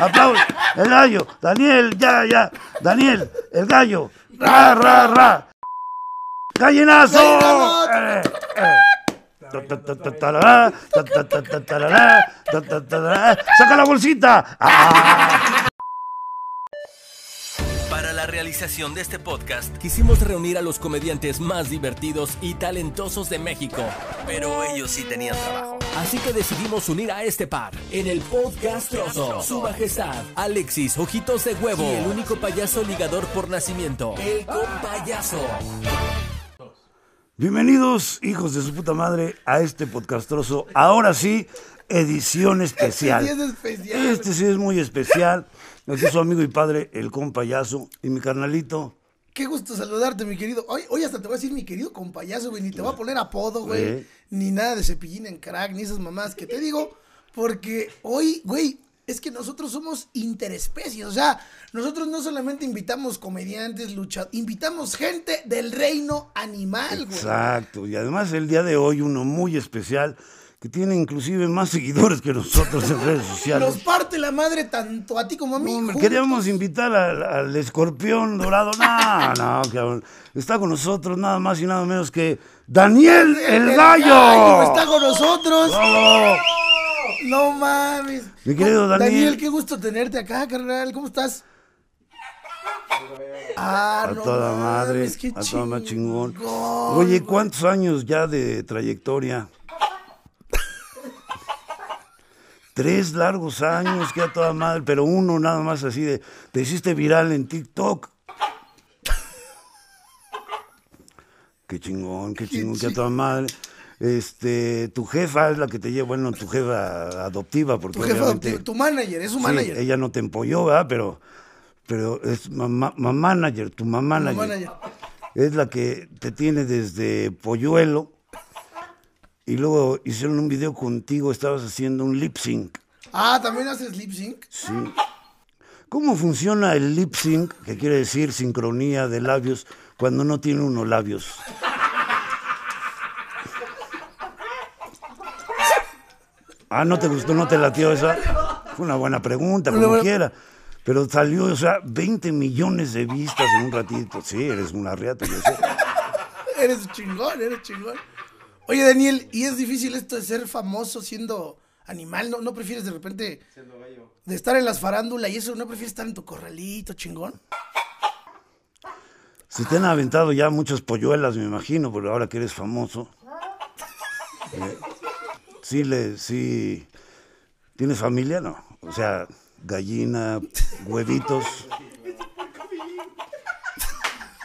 aplaude. El gallo. Daniel, ya, ya. Daniel, el gallo. Ra, ra, ra. ¡Gallinazo! Eh, eh. ¡Saca la bolsita! ¡Ah! Para la realización de este podcast, quisimos reunir a los comediantes más divertidos y talentosos de México. Pero ellos sí tenían trabajo. Así que decidimos unir a este par en el podcast Trozo. Su majestad, Alexis Ojitos de Huevo. Y el único payaso ligador por nacimiento, el compayaso. Bienvenidos, hijos de su puta madre, a este podcastroso. Ahora sí, edición especial. Este sí es especial, Este sí es muy especial. Aquí su amigo y padre, el compayazo, y mi carnalito. Qué gusto saludarte, mi querido. Hoy, hoy hasta te voy a decir mi querido compayazo, güey. Ni te voy a poner apodo, güey. Eh. Ni nada de cepillín en crack, ni esas mamás que te digo. Porque hoy, güey, es que nosotros somos interespecies. O sea, nosotros no solamente invitamos comediantes, luchadores, invitamos gente del reino animal, güey. Exacto. Y además el día de hoy uno muy especial, que tiene inclusive más seguidores que nosotros en redes sociales. Nos parte la madre tanto a ti como a mí. Juntos. queríamos invitar al, al escorpión dorado. No, no, cabrón. Está con nosotros nada más y nada menos que Daniel el, gallo. Está con nosotros. ¡Bravo! No mames. Mi querido Daniel. Daniel, qué gusto tenerte acá, carnal. ¿Cómo estás? Ah, A no toda madre, mames, qué a toda más chingón. chingón. Oye, ¿cuántos años ya de trayectoria? Tres largos años, que a toda madre, pero uno nada más así de, te hiciste viral en TikTok. Qué chingón, qué chingón, que a toda madre. Este, tu jefa es la que te lleva, bueno, tu jefa adoptiva, porque Tu jefa adoptiva, tu manager, es su Sí, manager. ella no te empolló, ¿verdad? Pero, pero es mamá, mamá manager, tu mamá manager. Es la que te tiene desde polluelo. Y luego hicieron un video contigo, estabas haciendo un lip sync. Ah, ¿también haces lip sync? Sí. ¿Cómo funciona el lip sync, que quiere decir sincronía de labios, cuando no tiene uno labios? Ah, ¿no te gustó, no te latió esa? Fue una buena pregunta, como buena- quiera. Pero salió, o sea, 20 millones de vistas en un ratito. Sí, eres una riata, yo sé. Eres chingón, eres chingón. Oye, Daniel, ¿y es difícil esto de ser famoso siendo animal? ¿No, no prefieres de repente de estar en las farándulas y eso? ¿No prefieres estar en tu corralito, chingón? Se te han aventado ya muchas polluelas, me imagino, pero ahora que eres famoso. Eh, sí, le, sí. ¿Tienes familia? No. O sea, gallina, huevitos.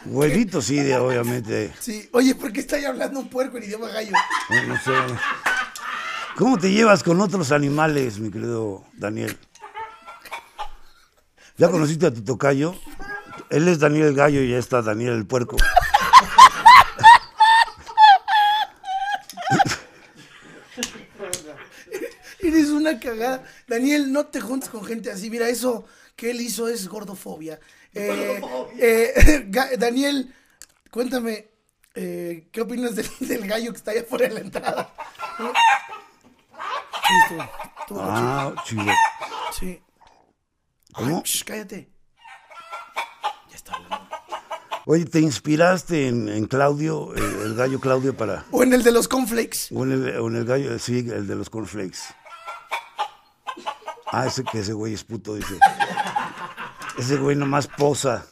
Huevitos, sí, de- obviamente. Sí. Oye, ¿por qué está ahí hablando un puerco en idioma gallo? No, no sé. ¿Cómo te llevas con otros animales, mi querido Daniel? ¿Ya conociste a tu tocayo? Él es Daniel el gallo y ya está Daniel el puerco. Eres una cagada. Daniel, no te juntes con gente así. Mira, eso que él hizo es gordofobia. Eh, eh, Daniel, cuéntame, eh, ¿qué opinas del, del gallo que está allá fuera de la entrada? Ah, chido. Sí. ¿Cómo? Ay, cállate. Ya está hablando. Oye, ¿te inspiraste en, en Claudio, el, el gallo Claudio para... O en el de los cornflakes. O en el, o en el gallo, sí, el de los cornflakes. Ah, ese que ese güey es puto, dice. Ese güey nomás posa.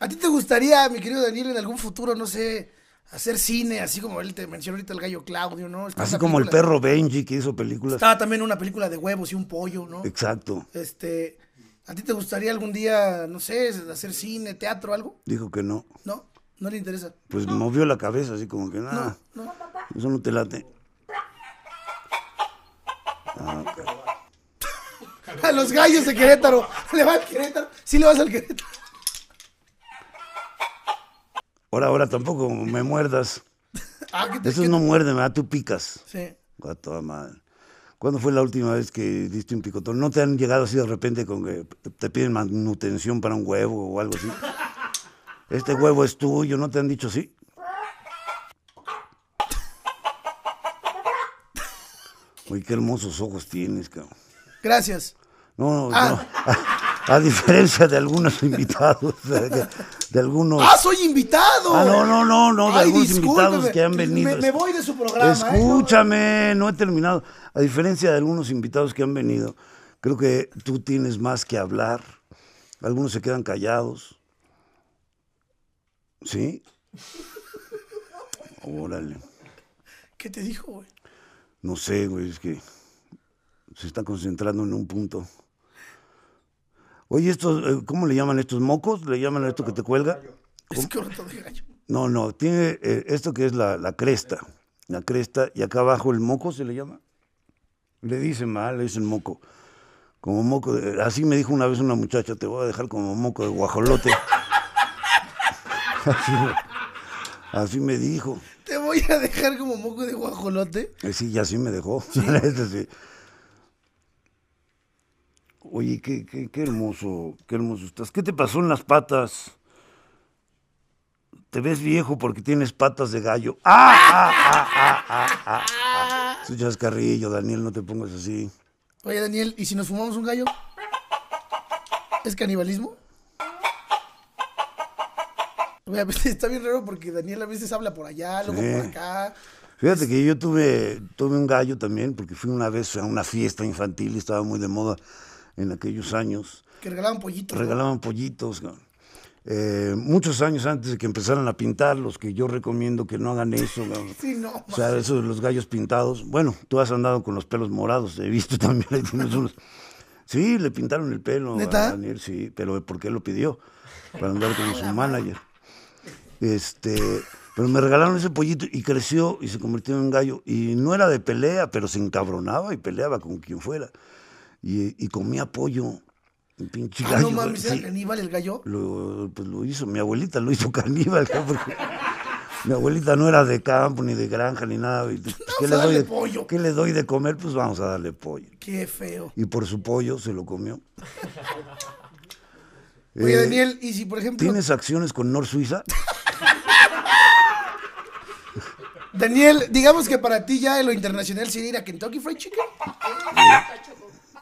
¿A ti te gustaría, mi querido Daniel, en algún futuro, no sé, hacer cine, así como él te mencionó ahorita el gallo Claudio, ¿no? Está Así como el perro Benji que hizo películas. Estaba también una película de huevos y un pollo, ¿no? Exacto. Este, ¿a ti te gustaría algún día, no sé, hacer cine, teatro, algo? Dijo que no. ¿No? ¿No le interesa? Pues movió la cabeza así como que nada. No, no. Eso no te late. A los gallos de Querétaro. ¿Le va al Querétaro? Sí le vas al Querétaro. Ahora, ahora tampoco me muerdas. Ah, ¿qué te- Esos no muerden, ¿verdad? Tú picas. Sí. A toda madre. ¿Cuándo fue la última vez que diste un picotón? ¿No te han llegado así de repente con que te piden manutención para un huevo o algo así? Este huevo es tuyo, ¿no te han dicho así? Oye, qué hermosos ojos tienes, cabrón. Gracias. No, no, Ah. no. A, a diferencia de algunos invitados, de, de algunos... ¡Ah, soy invitado! Ah, no, no, no, no, de Ay, algunos invitados que han venido. Me, me voy de su programa. ¿eh? Escúchame, no he terminado. A diferencia de algunos invitados que han venido, creo que tú tienes más que hablar. Algunos se quedan callados. ¿Sí? Órale. ¿Qué te dijo, güey? No sé, güey, es que se está concentrando en un punto. Oye, estos, eh, ¿cómo le llaman estos mocos? ¿Le llaman a esto que te cuelga? Es corto de gallo. No, no, tiene eh, esto que es la, la cresta. La cresta, y acá abajo el moco se le llama. Le dicen mal, le dicen moco. Como moco de- Así me dijo una vez una muchacha, te voy a dejar como moco de guajolote. así, así me dijo. Voy a dejar como moco de guajolote. Eh, Sí, y así me dejó. Sí. Oye, qué, qué, qué hermoso, qué hermoso estás. ¿Qué te pasó en las patas? Te ves viejo porque tienes patas de gallo. ¡Ah! ¡Ah! ¡Ah! ¡Ah! ¡Ah! ah, ah! Chascarrillo, Daniel, no te pongas así. Oye, Daniel, ¿y si nos fumamos un gallo? ¿Es canibalismo? A veces está bien raro porque Daniel a veces habla por allá, luego Sí. por acá. Fíjate que yo tuve, tuve un gallo también, porque fui una vez a una fiesta infantil y estaba muy de moda en aquellos años. Que regalaban pollitos. ¿no? regalaban pollitos. cabrón. Eh, muchos años antes de que empezaran a pintar, los que yo recomiendo que no hagan eso. Sí, no. O sea, eso de los gallos pintados. Bueno, tú has andado con los pelos morados, he visto también. ahí tienes unos. Sí, le pintaron el pelo ¿Neta? a Daniel, sí, pero porque él lo pidió, para andar como su manager. Este, pero me regalaron ese pollito y creció y se convirtió en gallo. Y no era de pelea, pero se encabronaba y peleaba con quien fuera. Y, y comía pollo. Un pinche Ah, gallo. no mames, sí. caníbal el gallo. Lo, pues lo hizo, mi abuelita lo hizo caníbal, porque mi abuelita no era de campo, ni de granja, ni nada. ¿qué, le doy de, pollo. ¿Qué le doy de comer? Pues vamos a darle pollo. Qué feo. Y por su pollo se lo comió. Oye, Eh, Daniel, ¿y si por ejemplo. ¿Tienes acciones con Nor Suiza? Daniel, digamos que para ti ya lo internacional sería ir a Kentucky Fried Chicken.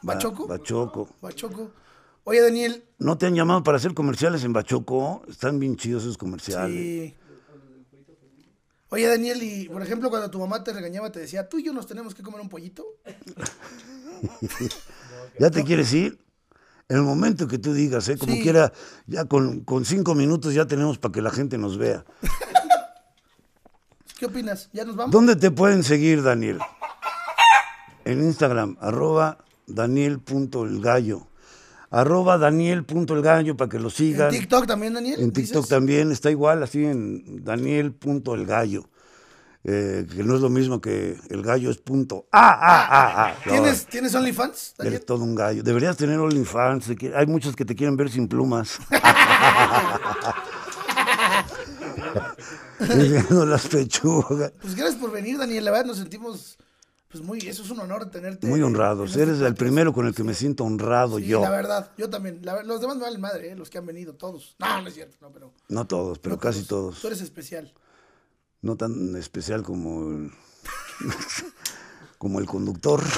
¿Bachoco? Ba- Bachoco. Bachoco. Oye, Daniel, ¿No te han llamado para hacer comerciales en Bachoco? Están bien chidos esos comerciales. Sí. Oye, Daniel, y por ejemplo, cuando tu mamá te regañaba, te decía, tú y yo nos tenemos que comer un pollito. ¿Ya te quieres ir? En el momento que tú digas, ¿eh? como Sí. quiera, ya con, con cinco minutos ya tenemos para que la gente nos vea. ¿Qué opinas? ¿Ya nos vamos? ¿Dónde te pueden seguir, Daniel? En Instagram, arroba daniel.elgallo. Arroba daniel.elgallo para que lo ¿En sigan. TikTok también, Daniel? En TikTok dices? también está igual, así en daniel.elgallo. Eh, que no es lo mismo que el gallo es punto. ¡Ah, ah, ah, ah! ¿Tienes, ¿Tienes OnlyFans, Daniel? Eres todo un gallo. Deberías tener OnlyFans. Hay muchos que te quieren ver sin plumas. Enseñando las pechugas. Pues gracias por venir, Daniel. La verdad nos sentimos, pues muy, eso es un honor tenerte. Muy honrados. este Eres el primero con el que me siento honrado Sí, yo. la verdad, yo también. La los demás me valen madre, ¿eh? los que han venido, todos. No, no es cierto, no, pero. No todos, pero no casi todos. Tú eres especial. No tan especial como el, como el conductor.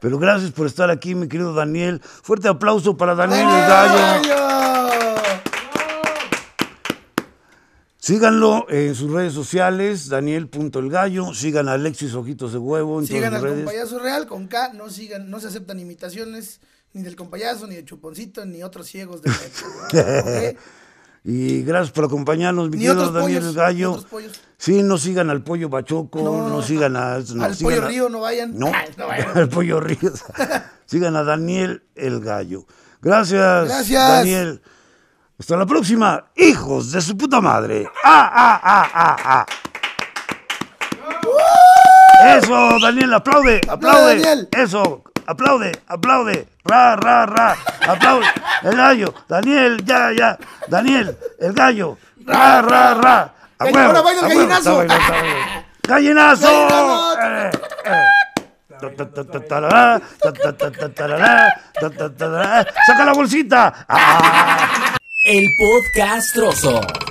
Pero gracias por estar aquí, mi querido Daniel. Fuerte aplauso para Daniel el Gallo. Gallo! Síganlo en sus redes sociales, Daniel.elgallo. Sigan a Alexis Ojitos de Huevo en Sigan todas al redes. compayazo real con K, no sigan, no se aceptan imitaciones ni del compayazo, ni de Chuponcito, ni otros ciegos de. Y gracias por acompañarnos, mi querido Daniel pollos, el Gallo. Sí, no sigan al pollo bachoco, no, sigan a... no, Al sigan pollo a- río no vayan. No, no vayan. al pollo río. sigan a Daniel el Gallo. Gracias, Gracias. Daniel. Hasta la próxima, hijos de su puta madre. ¡Ah, ah, ah, ah, ah! Eso, Daniel, aplaude, aplaude. Daniel. Eso, aplaude, aplaude. Ra, ra, ra. Aplaude. El gallo. Daniel, ya, ya. Daniel, el gallo. Ra, ra, ra. A huevo, ahora baila el gallinazo. ¡Gallinazo! Eh, eh. ¡Saca la bolsita! ¡Ah! El podcast trozo.